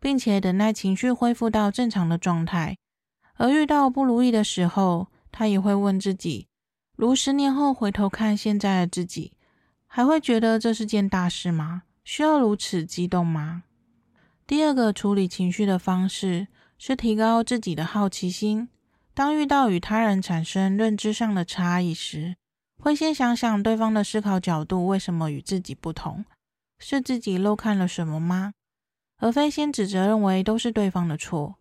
并且等待情绪恢复到正常的状态。而遇到不如意的时候，他也会问自己：如十年后回头看现在的自己，还会觉得这是件大事吗？需要如此激动吗？第二个处理情绪的方式是提高自己的好奇心。当遇到与他人产生认知上的差异时，会先想想对方的思考角度为什么与自己不同，是自己漏看了什么吗？而非先指责认为都是对方的错。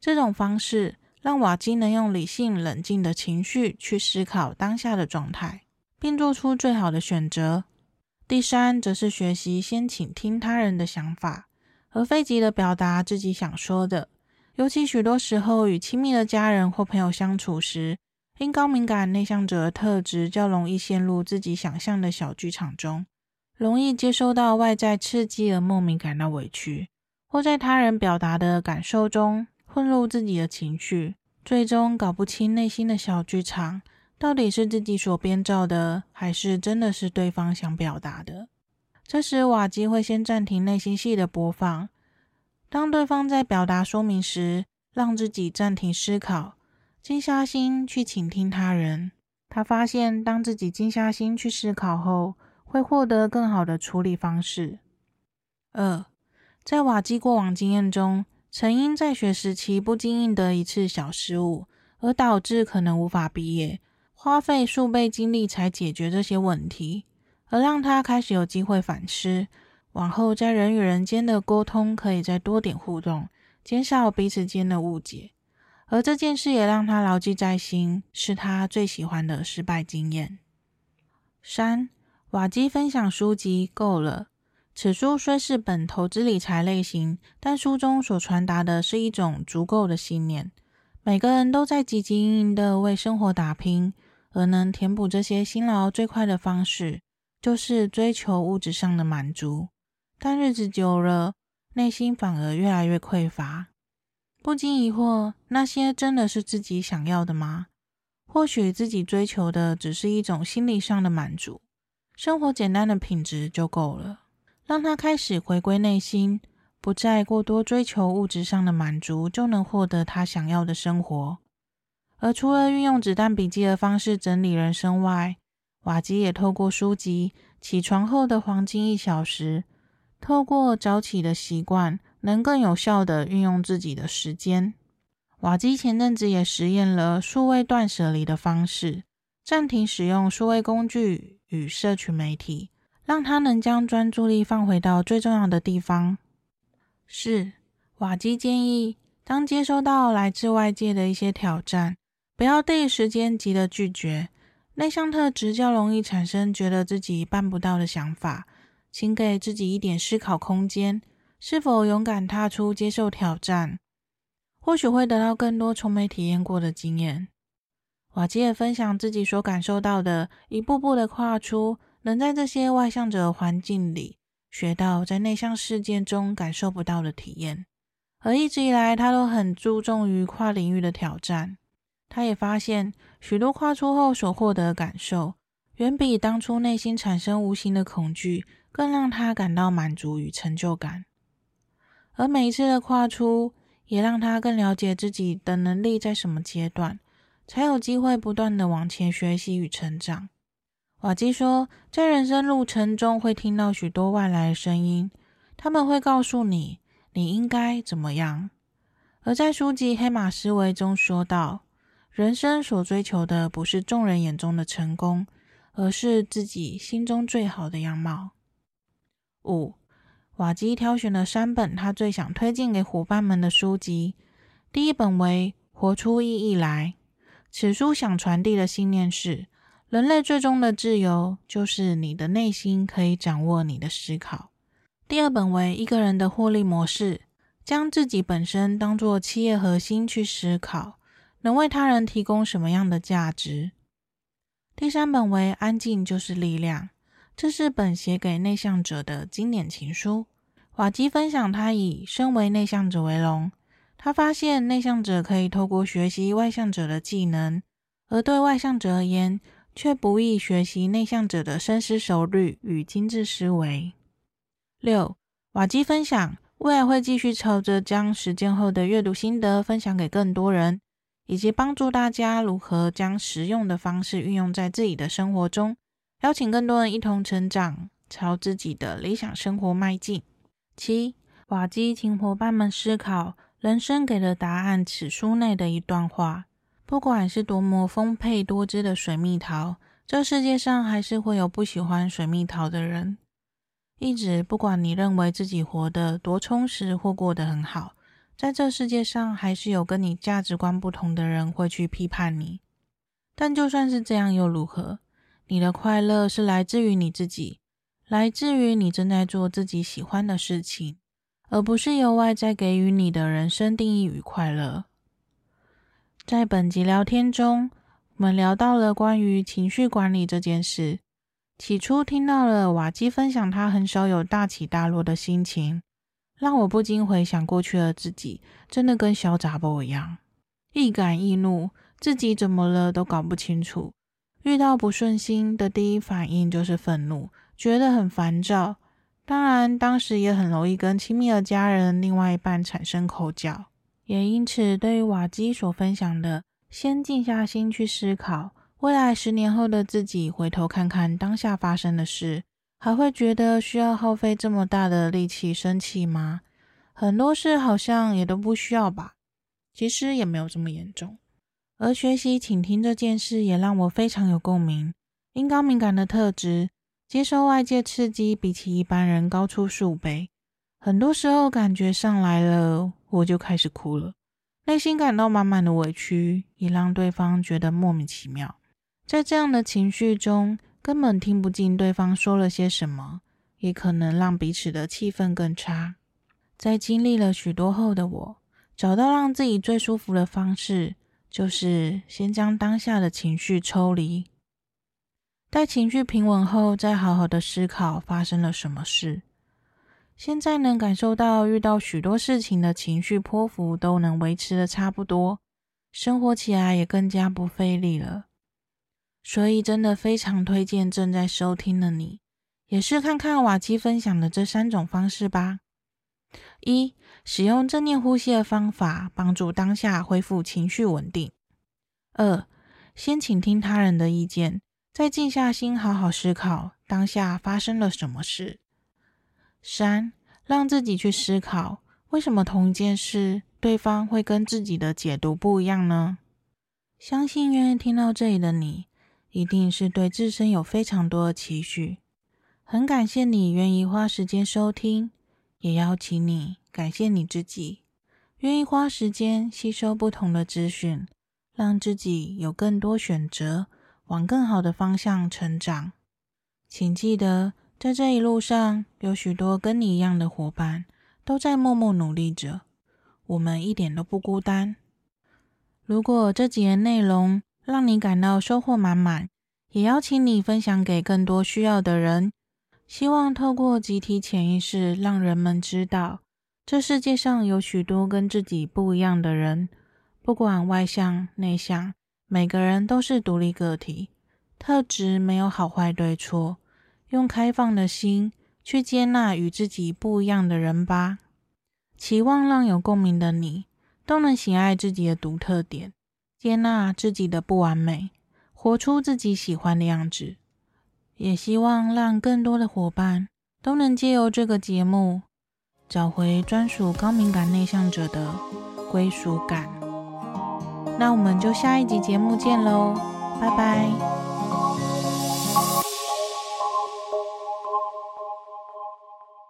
这种方式让瓦基能用理性冷静的情绪去思考当下的状态，并做出最好的选择。第三，则是学习先倾听他人的想法，而非急着表达自己想说的。尤其许多时候与亲密的家人或朋友相处时，因高敏感内向者的特质，较容易陷入自己想象的小剧场中，容易接收到外在刺激而莫名感到委屈，或在他人表达的感受中混入自己的情绪，最终搞不清内心的小剧场到底是自己所编造的，还是真的是对方想表达的。这时，瓦基会先暂停内心戏的播放，当对方在表达说明时，让自己暂停思考。静下心去倾听他人，他发现当自己静下心去思考后，会获得更好的处理方式。二，在瓦基过往经验中，曾因在学时期不经意的一次小失误，而导致可能无法毕业，花费数倍精力才解决这些问题，而让他开始有机会反思，往后在人与人间的沟通可以再多点互动，减少彼此间的误解。而这件事也让他牢记在心，是他最喜欢的失败经验。三，瓦基分享书籍够了。此书虽是本投资理财类型，但书中所传达的是一种足够的信念。每个人都在汲汲营营的为生活打拼，而能填补这些辛劳最快的方式，就是追求物质上的满足。但日子久了，内心反而越来越匮乏。不禁疑惑：那些真的是自己想要的吗？或许自己追求的只是一种心理上的满足，生活简单的品质就够了。让他开始回归内心，不再过多追求物质上的满足，就能获得他想要的生活。而除了运用子弹笔记的方式整理人生外，瓦基也透过书籍《起床后的黄金一小时》，透过早起的习惯，能更有效地运用自己的时间。瓦基前阵子也实验了数位断舍离的方式，暂停使用数位工具与社群媒体，让他能将专注力放回到最重要的地方。是，瓦基建议，当接收到来自外界的一些挑战，不要第一时间急着拒绝。内向特质较容易产生觉得自己办不到的想法，请给自己一点思考空间，是否勇敢踏出接受挑战？或许会得到更多从没体验过的经验。瓦基也分享自己所感受到的，一步步的跨出，能在这些外向者环境里学到在内向世界中感受不到的体验。而一直以来，他都很注重于跨领域的挑战。他也发现，许多跨出后所获得的感受，远比当初内心产生无形的恐惧更让他感到满足与成就感。而每一次的跨出，也让他更了解自己的能力在什么阶段，才有机会不断的往前学习与成长。瓦基说，在人生路程中会听到许多外来的声音，他们会告诉你你应该怎么样。而在书籍《黑马思维》中说道，人生所追求的不是众人眼中的成功，而是自己心中最好的样貌。五。瓦基挑选了三本他最想推荐给伙伴们的书籍。第一本为《活出意义来》，此书想传递的信念是：人类最终的自由就是你的内心可以掌握你的思考。第二本为《一个人的获利模式》，将自己本身当作企业核心去思考，能为他人提供什么样的价值。第三本为《安静就是力量》。这是本写给内向者的经典情书。瓦基分享，他以身为内向者为荣。他发现内向者可以透过学习外向者的技能，而对外向者而言，却不易学习内向者的深思熟虑与精致思维。六，瓦基分享，未来会继续朝着将实践后的阅读心得分享给更多人，以及帮助大家如何将实用的方式运用在自己的生活中。邀请更多人一同成长，朝自己的理想生活迈进。七，瓦基请伙伴们思考人生给了答案。此书内的一段话：不管是多么丰沛多汁的水蜜桃，这世界上还是会有不喜欢水蜜桃的人。一直，不管你认为自己活得多充实或过得很好，在这世界上还是有跟你价值观不同的人会去批判你。但就算是这样，又如何？你的快乐是来自于你自己，来自于你正在做自己喜欢的事情，而不是由外在给予你的人生定义与快乐。在本集聊天中，我们聊到了关于情绪管理这件事。起初听到了瓦基分享他很少有大起大落的心情，让我不禁回想过去的自己，真的跟小杂宝一样，易感易怒，自己怎么了都搞不清楚。遇到不顺心的第一反应就是愤怒，觉得很烦躁。当然，当时也很容易跟亲密的家人、另外一半产生口角。也因此，对于瓦基所分享的，先静下心去思考未来十年后的自己，回头看看当下发生的事，还会觉得需要耗费这么大的力气生气吗？很多事好像也都不需要吧。其实也没有这么严重。而学习倾听这件事也让我非常有共鸣。因高敏感的特质，接受外界刺激比起一般人高出数倍。很多时候感觉上来了，我就开始哭了，内心感到满满的委屈，也让对方觉得莫名其妙。在这样的情绪中，根本听不进对方说了些什么，也可能让彼此的气氛更差。在经历了许多后的我，找到让自己最舒服的方式。就是先将当下的情绪抽离，待情绪平稳后，再好好的思考发生了什么事。现在能感受到遇到许多事情的情绪波幅都能维持的差不多，生活起来也更加不费力了。所以真的非常推荐正在收听的你，也是看看瓦基分享的这三种方式吧。一、使用正念呼吸的方法，帮助当下恢复情绪稳定。二、先倾听他人的意见，再静下心好好思考当下发生了什么事。三、让自己去思考，为什么同一件事，对方会跟自己的解读不一样呢？相信愿意听到这里的你，一定是对自身有非常多的期许，很感谢你愿意花时间收听，也邀请你感谢你自己，愿意花时间吸收不同的资讯，让自己有更多选择，往更好的方向成长。请记得，在这一路上，有许多跟你一样的伙伴都在默默努力着，我们一点都不孤单。如果这几页内容，让你感到收获满满，也邀请你分享给更多需要的人。希望透过集体潜意识，让人们知道，这世界上有许多跟自己不一样的人，不管外向内向，每个人都是独立个体，特质没有好坏对错。用开放的心去接纳与自己不一样的人吧。期望让有共鸣的你，都能喜爱自己的独特点。接纳自己的不完美，活出自己喜欢的样子，也希望让更多的伙伴都能借由这个节目，找回专属高敏感内向者的归属感。那我们就下一集节目见喽，拜拜。